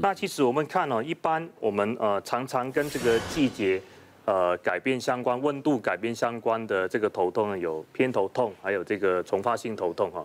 那其实我们看哦，一般我们呃常常跟这个季节呃改变相关、温度改变相关的这个头痛呢，有偏头痛，还有这个重发性头痛哈。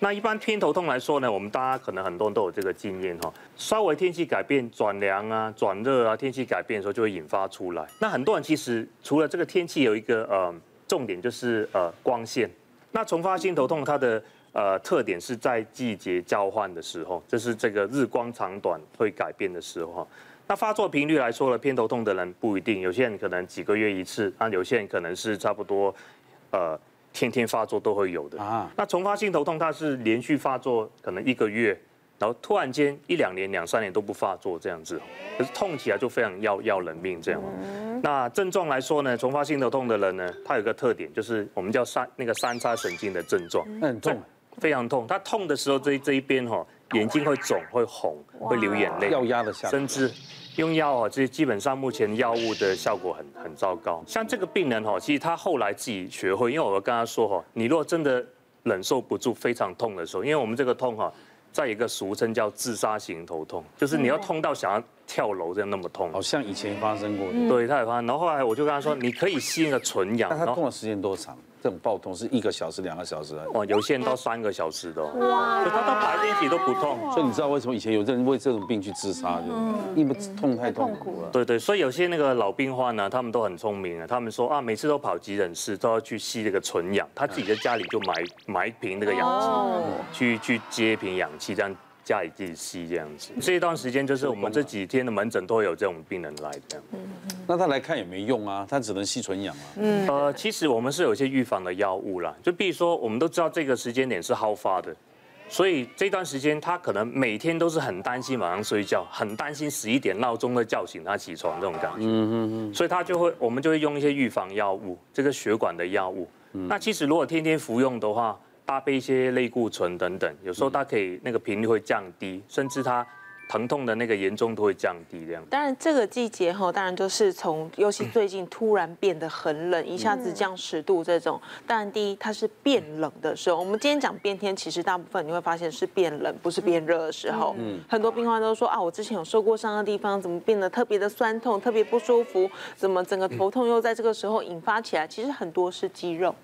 那一般偏头痛来说呢，我们大家可能很多人都有这个经验哈，稍微天气改变转凉啊、转热啊，天气改变的时候就会引发出来。那很多人其实除了这个天气有一个呃重点就是呃光线。那重发性头痛它的呃特点是在季节交换的时候，这是这个日光长短会改变的时候。那发作频率来说呢，偏头痛的人不一定，有些人可能几个月一次，那有些人可能是差不多呃。天天发作都会有的啊。那丛发性头痛，它是连续发作可能一个月，然后突然间一两年、两三年都不发作这样子，可是痛起来就非常要要人命这样。那症状来说呢，丛发性头痛的人呢，他有个特点，就是我们叫三那个三叉神经的症状，很痛，非常痛。他痛的时候，这这一边哈，眼睛会肿、会红、会流眼泪，要压得下，甚至。用药啊，这基本上目前药物的效果很很糟糕。像这个病人哈，其实他后来自己学会，因为我跟他说哈，你如果真的忍受不住非常痛的时候，因为我们这个痛哈，在一个俗称叫自杀型头痛，就是你要痛到想要跳楼这样那么痛。好像以前发生过，对，他也发生。然后后来我就跟他说，你可以吸那个纯氧。那他痛的时间多长？这种爆痛是一个小时、两个小时哦，有些人到三个小时的，哇，他到白天起都不痛，所以你知道为什么以前有人为这种病去自杀，就因为痛太痛苦了。对对，所以有些那个老病患呢，他们都很聪明啊，他们说啊，每次都跑急诊室都要去吸这个纯氧，他自己在家里就买买一瓶那个氧气，去去接一瓶氧气这样。家里自己吸这样子，这一段时间就是我们这几天的门诊都会有这种病人来这样。那他来看也没用啊，他只能吸纯氧啊。嗯，呃，其实我们是有一些预防的药物啦，就比如说我们都知道这个时间点是好发的，所以这段时间他可能每天都是很担心晚上睡觉，很担心十一点闹钟会叫醒他起床这种感觉。嗯嗯嗯。所以他就会，我们就会用一些预防药物，这个血管的药物。那其实如果天天服用的话，搭配一些类固醇等等，有时候它可以那个频率会降低，甚至它疼痛的那个严重度会降低这样。当然这个季节哈，当然就是从，尤其最近突然变得很冷，一下子降十度这种。当然第一它是变冷的时候，我们今天讲变天，其实大部分你会发现是变冷，不是变热的时候。嗯。很多病患都说啊，我之前有受过伤的地方怎么变得特别的酸痛，特别不舒服，怎么整个头痛又在这个时候引发起来？其实很多是肌肉。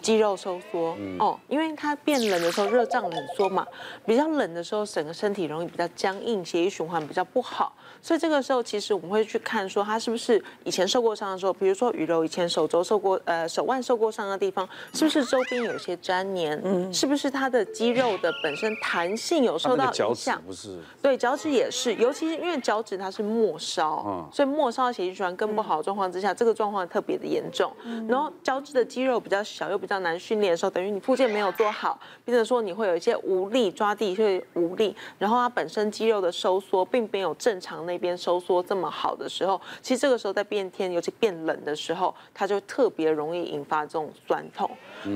肌肉收缩哦，因为它变冷的时候热胀冷缩嘛，比较冷的时候整个身体容易比较僵硬，血液循环比较不好，所以这个时候其实我们会去看说他是不是以前受过伤的时候，比如说雨柔以前手肘受过呃手腕受过伤的地方，是不是周边有些粘连？嗯，是不是他的肌肉的本身弹性有受到影响？不是，对，脚趾也是，尤其是因为脚趾它是末梢，所以末梢血液循环更不好的状况之下，这个状况特别的严重。然后脚趾的肌肉比较小又比较。比较难训练的时候，等于你附件没有做好，变成说你会有一些无力抓地，会无力，然后它本身肌肉的收缩并没有正常那边收缩这么好的时候，其实这个时候在变天，尤其变冷的时候，它就特别容易引发这种酸痛。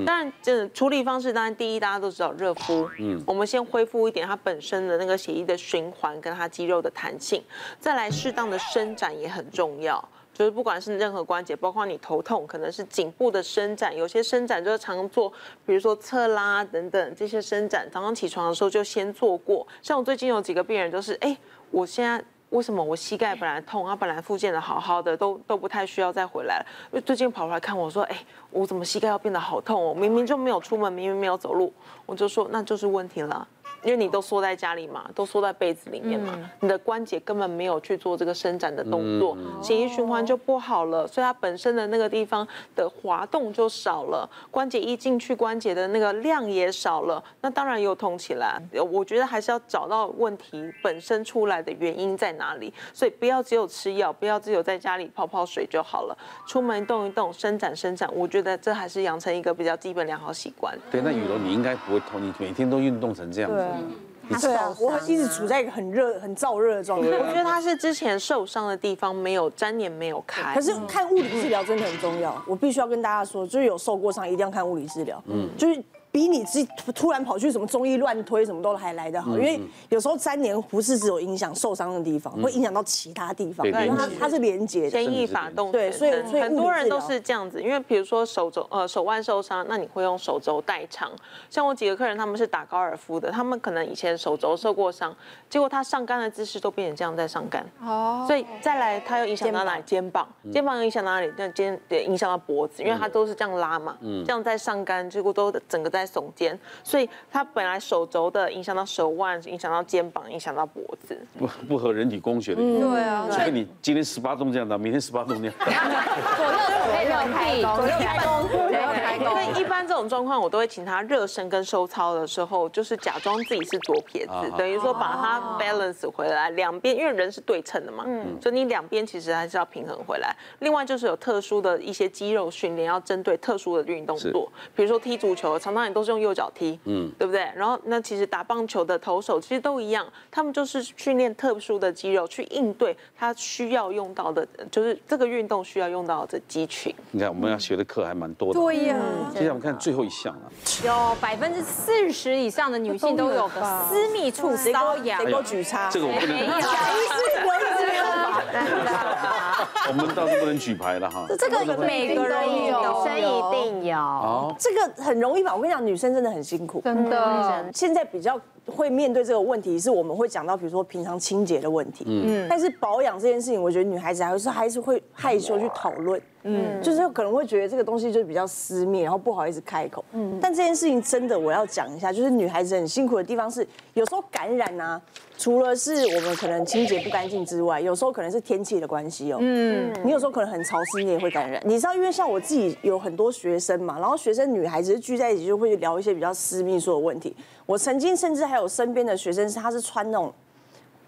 当然，这处理方式当然第一大家都知道热敷，嗯，我们先恢复一点它本身的那个血液的循环跟它肌肉的弹性，再来适当的伸展也很重要。就是不管是任何关节，包括你头痛，可能是颈部的伸展，有些伸展就是常做，比如说侧拉等等这些伸展，早上起床的时候就先做过。像我最近有几个病人，就是哎，我现在为什么我膝盖本来痛，啊本来复健的好好的，都都不太需要再回来了，因为最近跑回来看我说，哎，我怎么膝盖要变得好痛哦？明明就没有出门，明明没有走路，我就说那就是问题了。因为你都缩在家里嘛，都缩在被子里面嘛，你的关节根本没有去做这个伸展的动作，血液循环就不好了，所以它本身的那个地方的滑动就少了，关节一进去关节的那个量也少了，那当然又痛起来。我觉得还是要找到问题本身出来的原因在哪里，所以不要只有吃药，不要只有在家里泡泡水就好了，出门动一动，伸展伸展，我觉得这还是养成一个比较基本良好习惯。对，那雨柔你应该不会痛，你每天都运动成这样子。对啊，我一直处在一个很热、很燥热的状态。我觉得他是之前受伤的地方没有粘连，没有开。可是看物理治疗真的很重要，我必须要跟大家说，就是有受过伤一定要看物理治疗。嗯，就是比你自己突然跑去什么中医乱推什么都还来得好，因为有时候粘连不是只有影响受伤的地方，会影响到其他地方，因为它它是连接的。牵一发动对，所以所以很多人都是这样子，因为比如说手肘呃手腕受伤，那你会用手肘代偿。像我几个客人他们是打高尔夫的，他们可能以前手肘受过伤，结果他上杆的姿势都变成这样在上杆。哦。所以再来他又影响到哪里？肩膀，肩膀又影响到哪里？那肩也影响到脖子，因为他都是这样拉嘛，这样在上杆，结果都整个在。耸肩，所以他本来手肘的影响到手腕，影响到肩膀，影响到脖子，不不合人体工学的。对啊，所以你今天十八动这样的，明天十八动那样。左右左右开弓，左右开弓，左右开弓。所以一般这种状况，我都会请他热身跟收操的时候，就是假装自己是左撇子，等于说把它 balance 回来，两边因为人是对称的嘛，嗯，所以你两边其实还是要平衡回来。另外就是有特殊的一些肌肉训练，要针对特殊的运动做，比如说踢足球，常常也都是用右脚踢，嗯，对不对？然后那其实打棒球的投手其实都一样，他们就是训练特殊的肌肉去应对他需要用到的，就是这个运动需要用到的肌群。你看我们要学的课还蛮多的。对呀。接下来我们看最后一项了。有百分之四十以上的女性都有个私密处瘙痒，谁给我举叉？这个我不能。我们倒是不能举牌了哈。这个每个人有，女生一定有。哦，这个很容易吧？我跟你讲，女生真的很辛苦，真的。现在比较会面对这个问题，是我们会讲到，比如说平常清洁的问题。嗯。但是保养这件事情，我觉得女孩子还是还是会害羞去讨论。嗯。就是可能会觉得这个东西就比较私密，然后不好意思开口。嗯。但这件事情真的，我要讲一下，就是女孩子很辛苦的地方是，有时候感染啊。除了是我们可能清洁不干净之外，有时候可能是天气的关系哦。嗯，你有时候可能很潮湿，你也会感染。你知道，因为像我自己有很多学生嘛，然后学生女孩子聚在一起就会聊一些比较私密处的问题。我曾经甚至还有身边的学生是，他是穿那种。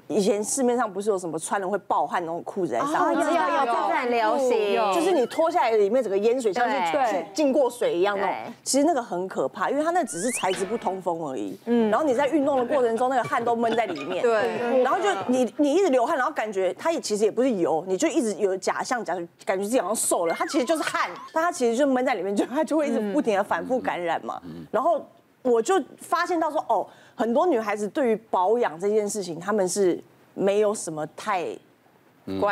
以前市面上不是有什么穿了会爆汗那种裤子在上面？有有有，这很流行。就是你脱下来里面整个淹水，像是浸过水一样那种。其实那个很可怕，因为它那只是材质不通风而已。嗯。然后你在运动的过程中，那个汗都闷在里面。对。然后就你你一直流汗，然后感觉它也其实也不是油，你就一直有假象，假感觉自己好像瘦了，它其实就是汗，但它其实就闷在里面，就它就会一直不停的反复感染嘛。然后我就发现到说，哦。很多女孩子对于保养这件事情，她们是没有什么太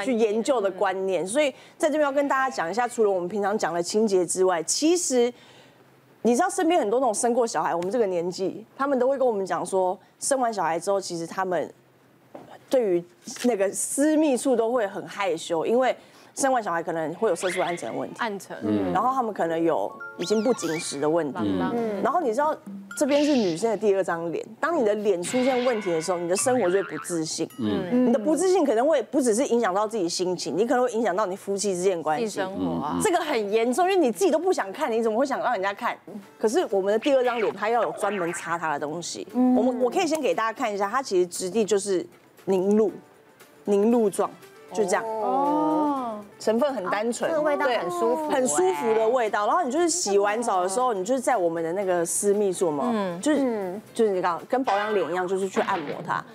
去研究的观念，所以在这边要跟大家讲一下，除了我们平常讲的清洁之外，其实你知道身边很多那种生过小孩，我们这个年纪，他们都会跟我们讲说，生完小孩之后，其实他们对于那个私密处都会很害羞，因为。生完小孩可能会有色素暗沉的问题，暗沉，嗯，然后他们可能有已经不紧实的问题，嗯，然后你知道这边是女生的第二张脸，当你的脸出现问题的时候，你的生活就会不自信，嗯，你的不自信可能会不只是影响到自己心情，你可能会影响到你夫妻之间关系，生活啊，这个很严重，因为你自己都不想看，你怎么会想让人家看？可是我们的第二张脸，它要有专门擦它的东西，嗯，我们我可以先给大家看一下，它其实质地就是凝露，凝露状，就这样，哦。成分很单纯，这个味道很舒服，很舒服的味道。然后你就是洗完澡的时候，你就是在我们的那个私密处嘛，嗯，就是就是你刚跟保养脸一样，就是去按摩它，啊，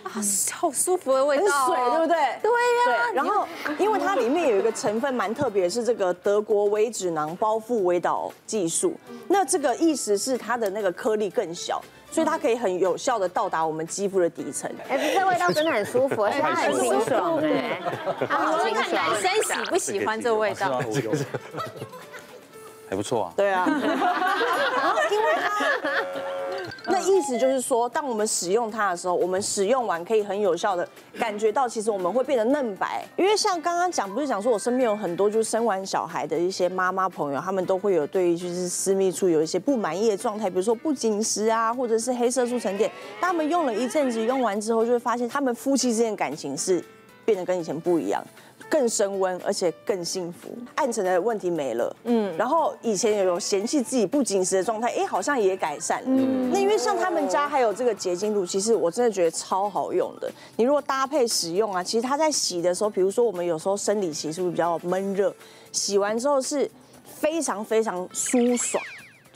好舒服的味道，很水，对不对？对呀。然后因为它里面有一个成分蛮特别，是这个德国微脂囊包覆微导技术。那这个意思是它的那个颗粒更小。所以它可以很有效的到达我们肌肤的底层。哎，这味道真的很舒服，而且它很清爽哎。好，清爽。男生喜不喜欢这味道？还不错啊。对啊。因为它。那意思就是说，当我们使用它的时候，我们使用完可以很有效的感觉到，其实我们会变得嫩白。因为像刚刚讲，不是讲说我身边有很多就是生完小孩的一些妈妈朋友，他们都会有对于就是私密处有一些不满意的状态，比如说不紧实啊，或者是黑色素沉淀。当他们用了一阵子，用完之后就会发现，他们夫妻之间感情是变得跟以前不一样。更升温，而且更幸福，暗沉的问题没了，嗯，然后以前也有嫌弃自己不紧实的状态，哎，好像也改善，嗯，那因为像他们家还有这个结晶露，其实我真的觉得超好用的。你如果搭配使用啊，其实它在洗的时候，比如说我们有时候生理期是不是比较闷热，洗完之后是非常非常舒爽。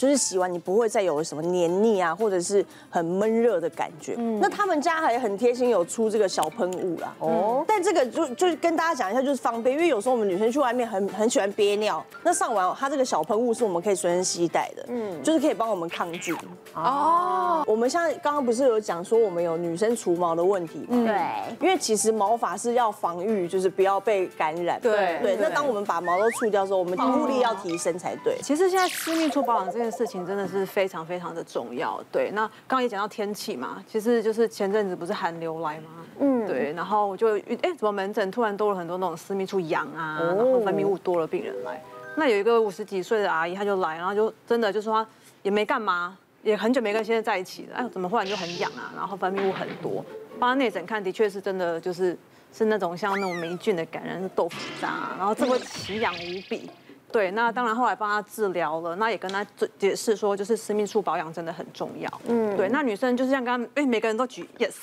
就是洗完你不会再有什么黏腻啊，或者是很闷热的感觉。嗯那他们家还很贴心，有出这个小喷雾啦。哦，但这个就就是跟大家讲一下，就是方便，因为有时候我们女生去外面很很喜欢憋尿，那上完它这个小喷雾是我们可以随身携带的，嗯，就是可以帮我们抗菌。哦，我们现在刚刚不是有讲说我们有女生除毛的问题吗？对，因为其实毛发是要防御，就是不要被感染。对对，那当我们把毛都除掉的时候，我们保护力要提升才对。其实现在私密处保养这件事情真的是非常非常的重要。对，那刚刚也讲到天气嘛，其实就是前阵子不是寒流来吗？嗯，对，然后就哎，怎么门诊突然多了很多那种私密处痒啊，然后分泌物多了病人来。那有一个五十几岁的阿姨，她就来，然后就真的就说她也没干嘛，也很久没跟先生在一起了，哎，怎么忽然就很痒啊？然后分泌物很多，帮她内诊看，的确是真的就是。是那种像那种霉菌的感染，是豆腐渣，然后这么奇痒无比。对，那当然后来帮他治疗了，那也跟他解释说，就是私密处保养真的很重要。嗯，对，那女生就是像刚刚，哎，每个人都举 yes，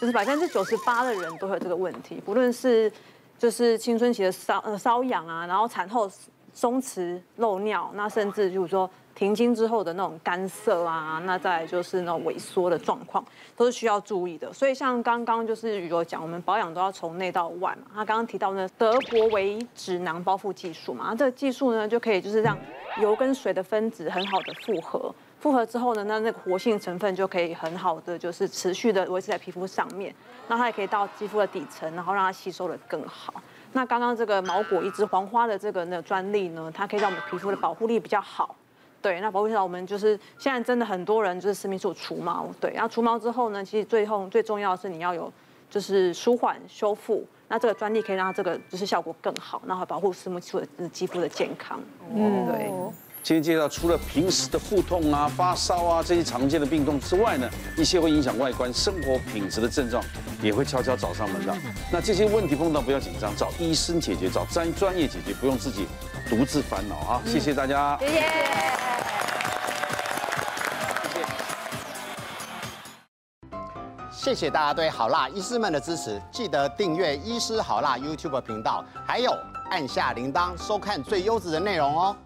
就是百分之九十八的人都有这个问题，不论是就是青春期的瘙呃瘙痒啊，然后产后松弛漏尿，那甚至就是说。停经之后的那种干涩啊，那再来就是那种萎缩的状况，都是需要注意的。所以像刚刚就是雨柔讲，我们保养都要从内到外嘛。他刚刚提到呢，德国微脂囊包覆技术嘛，这个技术呢就可以就是让油跟水的分子很好的复合，复合之后呢，那那个活性成分就可以很好的就是持续的维持在皮肤上面，那它也可以到肌肤的底层，然后让它吸收的更好。那刚刚这个毛果一枝黄花的这个呢专利呢，它可以让我们皮肤的保护力比较好。对，那保护上我们就是现在真的很多人就是私密处除毛，对，然后除毛之后呢，其实最后最重要的是你要有就是舒缓修复，那这个专利可以让它这个就是效果更好，然后保护私密处的肌肤的健康。嗯，对。今天介绍除了平时的腹痛啊、发烧啊这些常见的病痛之外呢，一些会影响外观、生活品质的症状也会悄悄找上门的。那这些问题碰到不要紧张，找医生解决，找专专业解决，不用自己独自烦恼啊！谢谢大家。谢谢。谢谢大家对好辣医师们的支持，记得订阅医师好辣 YouTube 频道，还有按下铃铛收看最优质的内容哦。